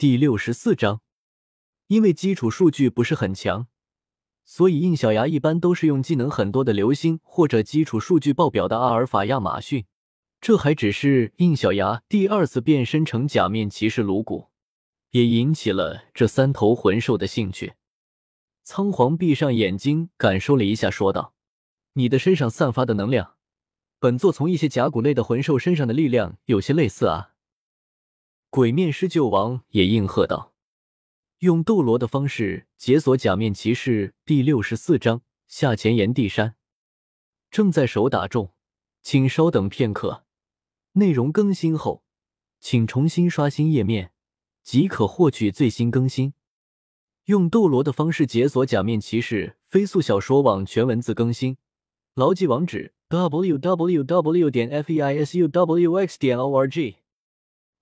第六十四章，因为基础数据不是很强，所以印小牙一般都是用技能很多的流星或者基础数据爆表的阿尔法亚马逊。这还只是印小牙第二次变身成假面骑士颅骨，也引起了这三头魂兽的兴趣。仓皇闭上眼睛，感受了一下，说道：“你的身上散发的能量，本座从一些甲骨类的魂兽身上的力量有些类似啊。”鬼面狮鹫王也应和道：“用斗罗的方式解锁假面骑士第六十四章下前炎帝山，正在手打中，请稍等片刻。内容更新后，请重新刷新页面，即可获取最新更新。用斗罗的方式解锁假面骑士飞速小说网全文字更新，牢记网址：w w w. 点 f e i s u w x 点 o r g。